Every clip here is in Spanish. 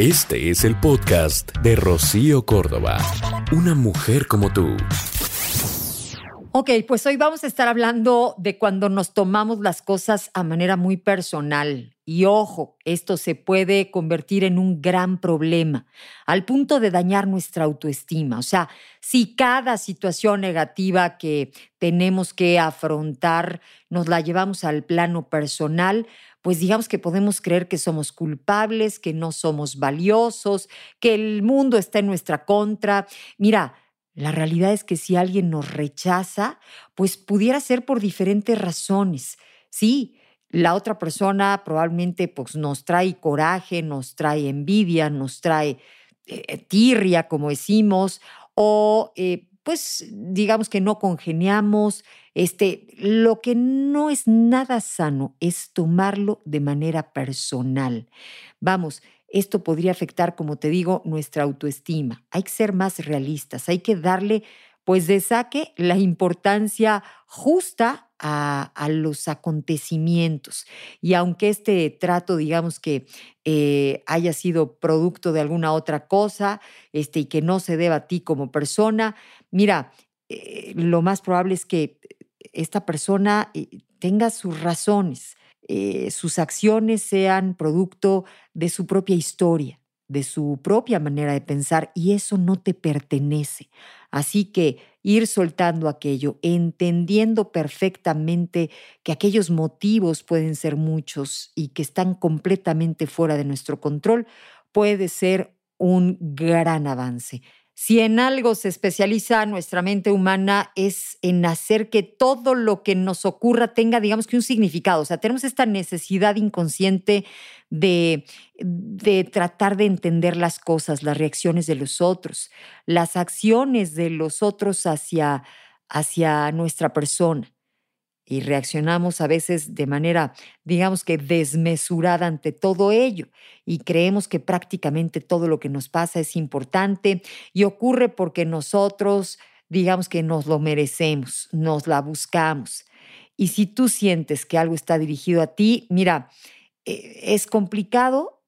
Este es el podcast de Rocío Córdoba. Una mujer como tú. Ok, pues hoy vamos a estar hablando de cuando nos tomamos las cosas a manera muy personal. Y ojo, esto se puede convertir en un gran problema, al punto de dañar nuestra autoestima. O sea, si cada situación negativa que tenemos que afrontar nos la llevamos al plano personal, pues digamos que podemos creer que somos culpables, que no somos valiosos, que el mundo está en nuestra contra. Mira, la realidad es que si alguien nos rechaza, pues pudiera ser por diferentes razones. Sí, la otra persona probablemente pues, nos trae coraje, nos trae envidia, nos trae eh, tirria, como decimos, o eh, pues digamos que no congeniamos, este, lo que no es nada sano es tomarlo de manera personal. Vamos, esto podría afectar, como te digo, nuestra autoestima. Hay que ser más realistas, hay que darle, pues de saque, la importancia justa a, los acontecimientos. Y aunque este trato, digamos que eh, haya sido producto de alguna otra cosa este, y que no se deba a ti como persona, mira, eh, lo más probable es que esta persona eh, tenga sus razones, sus acciones sean producto de su propia historia de su propia manera de pensar y eso no te pertenece. Así que ir soltando aquello, entendiendo perfectamente que aquellos motivos pueden ser muchos y que están completamente fuera de nuestro control, puede ser un gran avance. Si en algo se especializa nuestra mente humana es en hacer que todo lo que nos ocurra tenga, digamos que un significado. O sea, tenemos esta necesidad inconsciente de, de tratar de entender las cosas, las reacciones de los otros, las acciones de los otros hacia, hacia nuestra persona y reaccionamos a veces de manera, digamos que desmesurada ante todo ello y creemos que prácticamente todo lo que nos pasa es importante y ocurre porque nosotros, digamos que nos lo merecemos, nos la buscamos. Y si tú sientes que algo está dirigido a ti, mira, eh, es complicado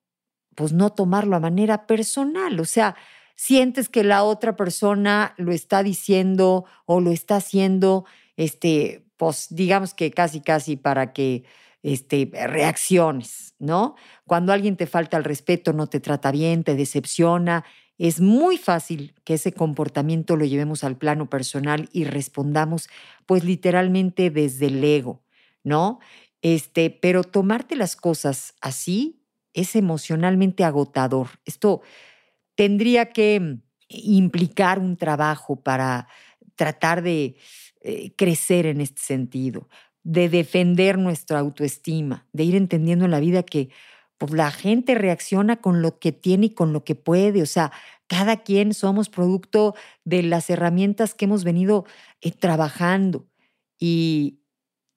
pues no tomarlo a manera personal, o sea, sientes que la otra persona lo está diciendo o lo está haciendo este pues digamos que casi, casi para que este, reacciones, ¿no? Cuando alguien te falta el respeto, no te trata bien, te decepciona, es muy fácil que ese comportamiento lo llevemos al plano personal y respondamos, pues literalmente desde el ego, ¿no? Este, pero tomarte las cosas así es emocionalmente agotador. Esto tendría que implicar un trabajo para tratar de eh, crecer en este sentido, de defender nuestra autoestima, de ir entendiendo en la vida que pues, la gente reacciona con lo que tiene y con lo que puede. O sea, cada quien somos producto de las herramientas que hemos venido eh, trabajando. Y,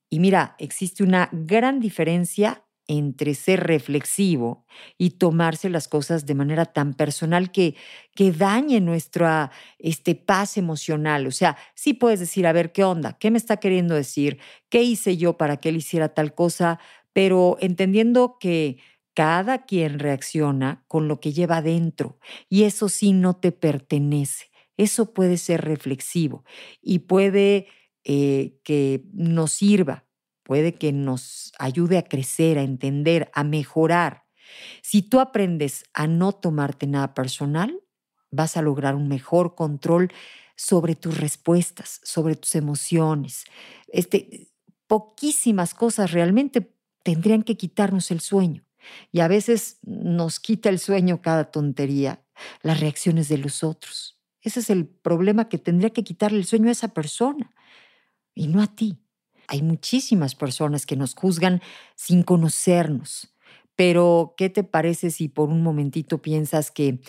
y mira, existe una gran diferencia entre ser reflexivo y tomarse las cosas de manera tan personal que, que dañe nuestra este, paz emocional. O sea, sí puedes decir, a ver, ¿qué onda? ¿Qué me está queriendo decir? ¿Qué hice yo para que él hiciera tal cosa? Pero entendiendo que cada quien reacciona con lo que lleva dentro y eso sí no te pertenece. Eso puede ser reflexivo y puede eh, que nos sirva puede que nos ayude a crecer, a entender, a mejorar. Si tú aprendes a no tomarte nada personal, vas a lograr un mejor control sobre tus respuestas, sobre tus emociones. Este, poquísimas cosas realmente tendrían que quitarnos el sueño. Y a veces nos quita el sueño cada tontería, las reacciones de los otros. Ese es el problema que tendría que quitarle el sueño a esa persona y no a ti. Hay muchísimas personas que nos juzgan sin conocernos. Pero, ¿qué te parece si por un momentito piensas que,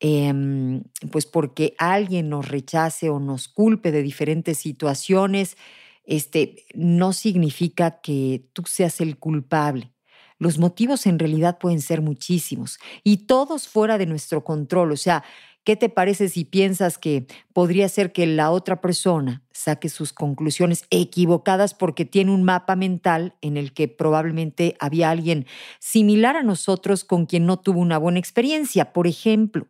em, pues porque alguien nos rechace o nos culpe de diferentes situaciones, este, no significa que tú seas el culpable? Los motivos en realidad pueden ser muchísimos y todos fuera de nuestro control. O sea, ¿Qué te parece si piensas que podría ser que la otra persona saque sus conclusiones equivocadas porque tiene un mapa mental en el que probablemente había alguien similar a nosotros con quien no tuvo una buena experiencia? Por ejemplo,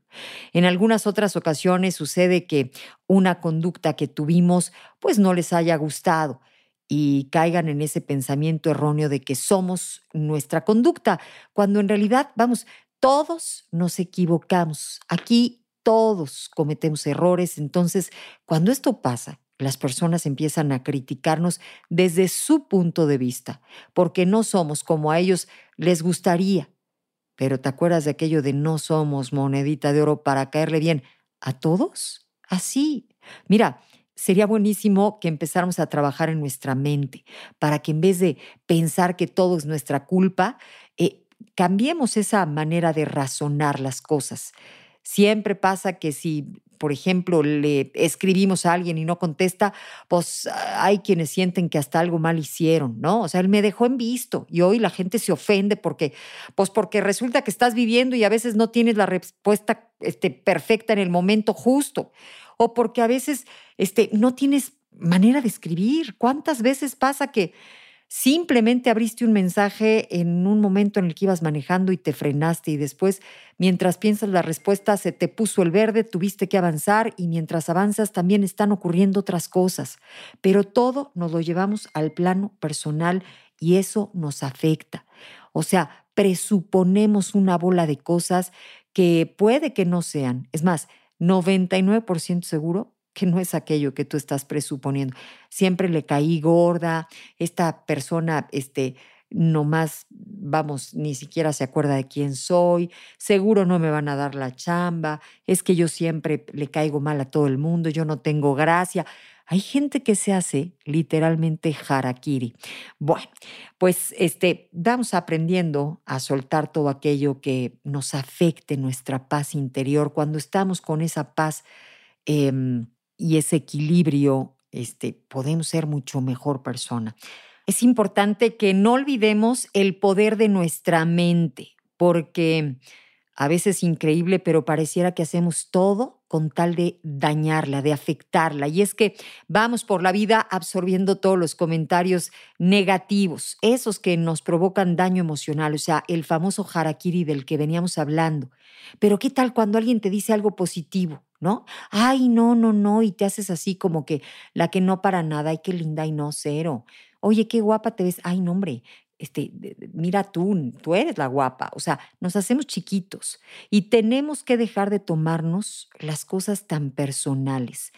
en algunas otras ocasiones sucede que una conducta que tuvimos pues no les haya gustado y caigan en ese pensamiento erróneo de que somos nuestra conducta, cuando en realidad, vamos, todos nos equivocamos. Aquí todos cometemos errores. Entonces, cuando esto pasa, las personas empiezan a criticarnos desde su punto de vista, porque no somos como a ellos les gustaría. Pero ¿te acuerdas de aquello de no somos monedita de oro para caerle bien a todos? Así. Mira, sería buenísimo que empezáramos a trabajar en nuestra mente para que en vez de pensar que todo es nuestra culpa, eh, cambiemos esa manera de razonar las cosas. Siempre pasa que si, por ejemplo, le escribimos a alguien y no contesta, pues hay quienes sienten que hasta algo mal hicieron, ¿no? O sea, él me dejó en visto y hoy la gente se ofende porque, pues porque resulta que estás viviendo y a veces no tienes la respuesta este, perfecta en el momento justo o porque a veces este, no tienes manera de escribir. ¿Cuántas veces pasa que simplemente abriste un mensaje en un momento en el que ibas manejando y te frenaste y después, mientras piensas la respuesta, se te puso el verde, tuviste que avanzar y mientras avanzas también están ocurriendo otras cosas. Pero todo nos lo llevamos al plano personal y eso nos afecta. O sea, presuponemos una bola de cosas que puede que no sean. Es más, 99% seguro que no es aquello que tú estás presuponiendo. Siempre le caí gorda, esta persona, este, no más, vamos, ni siquiera se acuerda de quién soy, seguro no me van a dar la chamba, es que yo siempre le caigo mal a todo el mundo, yo no tengo gracia. Hay gente que se hace literalmente harakiri. Bueno, pues este, vamos aprendiendo a soltar todo aquello que nos afecte nuestra paz interior. Cuando estamos con esa paz em, y ese equilibrio, este, podemos ser mucho mejor persona. Es importante que no olvidemos el poder de nuestra mente, porque a veces increíble, pero pareciera que hacemos todo con tal de dañarla, de afectarla. Y es que vamos por la vida absorbiendo todos los comentarios negativos, esos que nos provocan daño emocional, o sea, el famoso harakiri del que veníamos hablando. Pero ¿qué tal cuando alguien te dice algo positivo? ¿No? Ay, no, no, no, y te haces así como que la que no para nada, ay, qué linda y no, cero. Oye, qué guapa te ves. Ay, no, hombre, este, mira tú, tú eres la guapa. O sea, nos hacemos chiquitos y tenemos que dejar de tomarnos las cosas tan personales.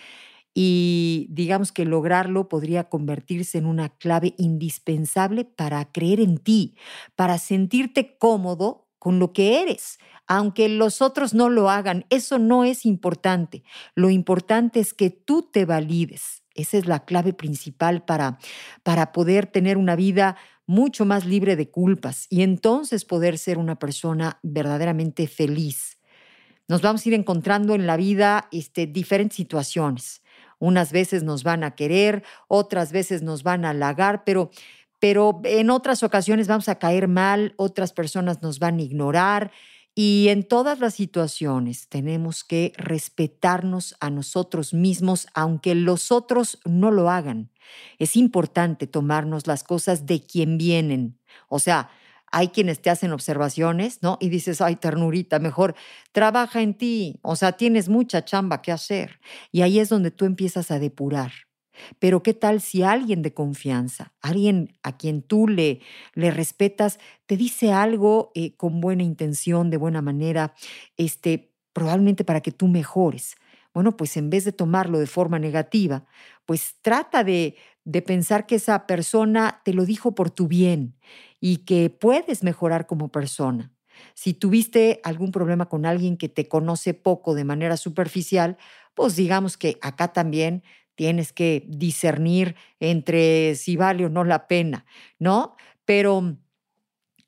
Y digamos que lograrlo podría convertirse en una clave indispensable para creer en ti, para sentirte cómodo con lo que eres, aunque los otros no lo hagan. Eso no es importante. Lo importante es que tú te valides. Esa es la clave principal para, para poder tener una vida mucho más libre de culpas y entonces poder ser una persona verdaderamente feliz. Nos vamos a ir encontrando en la vida este, diferentes situaciones. Unas veces nos van a querer, otras veces nos van a halagar, pero, pero en otras ocasiones vamos a caer mal, otras personas nos van a ignorar y en todas las situaciones tenemos que respetarnos a nosotros mismos, aunque los otros no lo hagan. Es importante tomarnos las cosas de quien vienen. O sea, hay quienes te hacen observaciones, ¿no? Y dices, ay, ternurita, mejor trabaja en ti. O sea, tienes mucha chamba que hacer. Y ahí es donde tú empiezas a depurar. Pero ¿qué tal si alguien de confianza, alguien a quien tú le, le respetas, te dice algo eh, con buena intención, de buena manera, este, probablemente para que tú mejores? Bueno, pues en vez de tomarlo de forma negativa, pues trata de, de pensar que esa persona te lo dijo por tu bien y que puedes mejorar como persona. Si tuviste algún problema con alguien que te conoce poco de manera superficial, pues digamos que acá también tienes que discernir entre si vale o no la pena, ¿no? Pero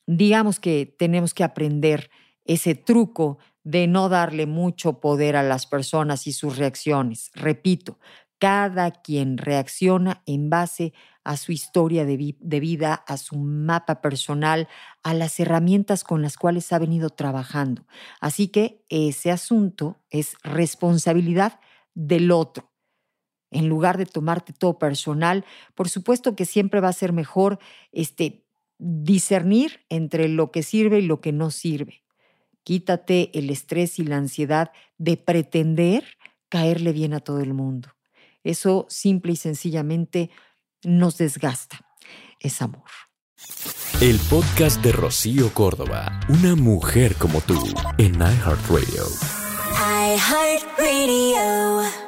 digamos que tenemos que aprender ese truco de no darle mucho poder a las personas y sus reacciones. Repito, cada quien reacciona en base a su historia de, vida, a su mapa personal, a las herramientas con las cuales ha venido trabajando. Así que ese asunto es responsabilidad del otro. En lugar de tomarte todo personal, por supuesto que siempre va a ser mejor este, discernir entre lo que sirve y lo que no sirve. Quítate el estrés y la ansiedad de pretender caerle bien a todo el mundo. Eso simple y sencillamente nos desgasta. Es amor. El podcast de Rocío Córdoba, una mujer como tú, en iHeartRadio. iHeartRadio.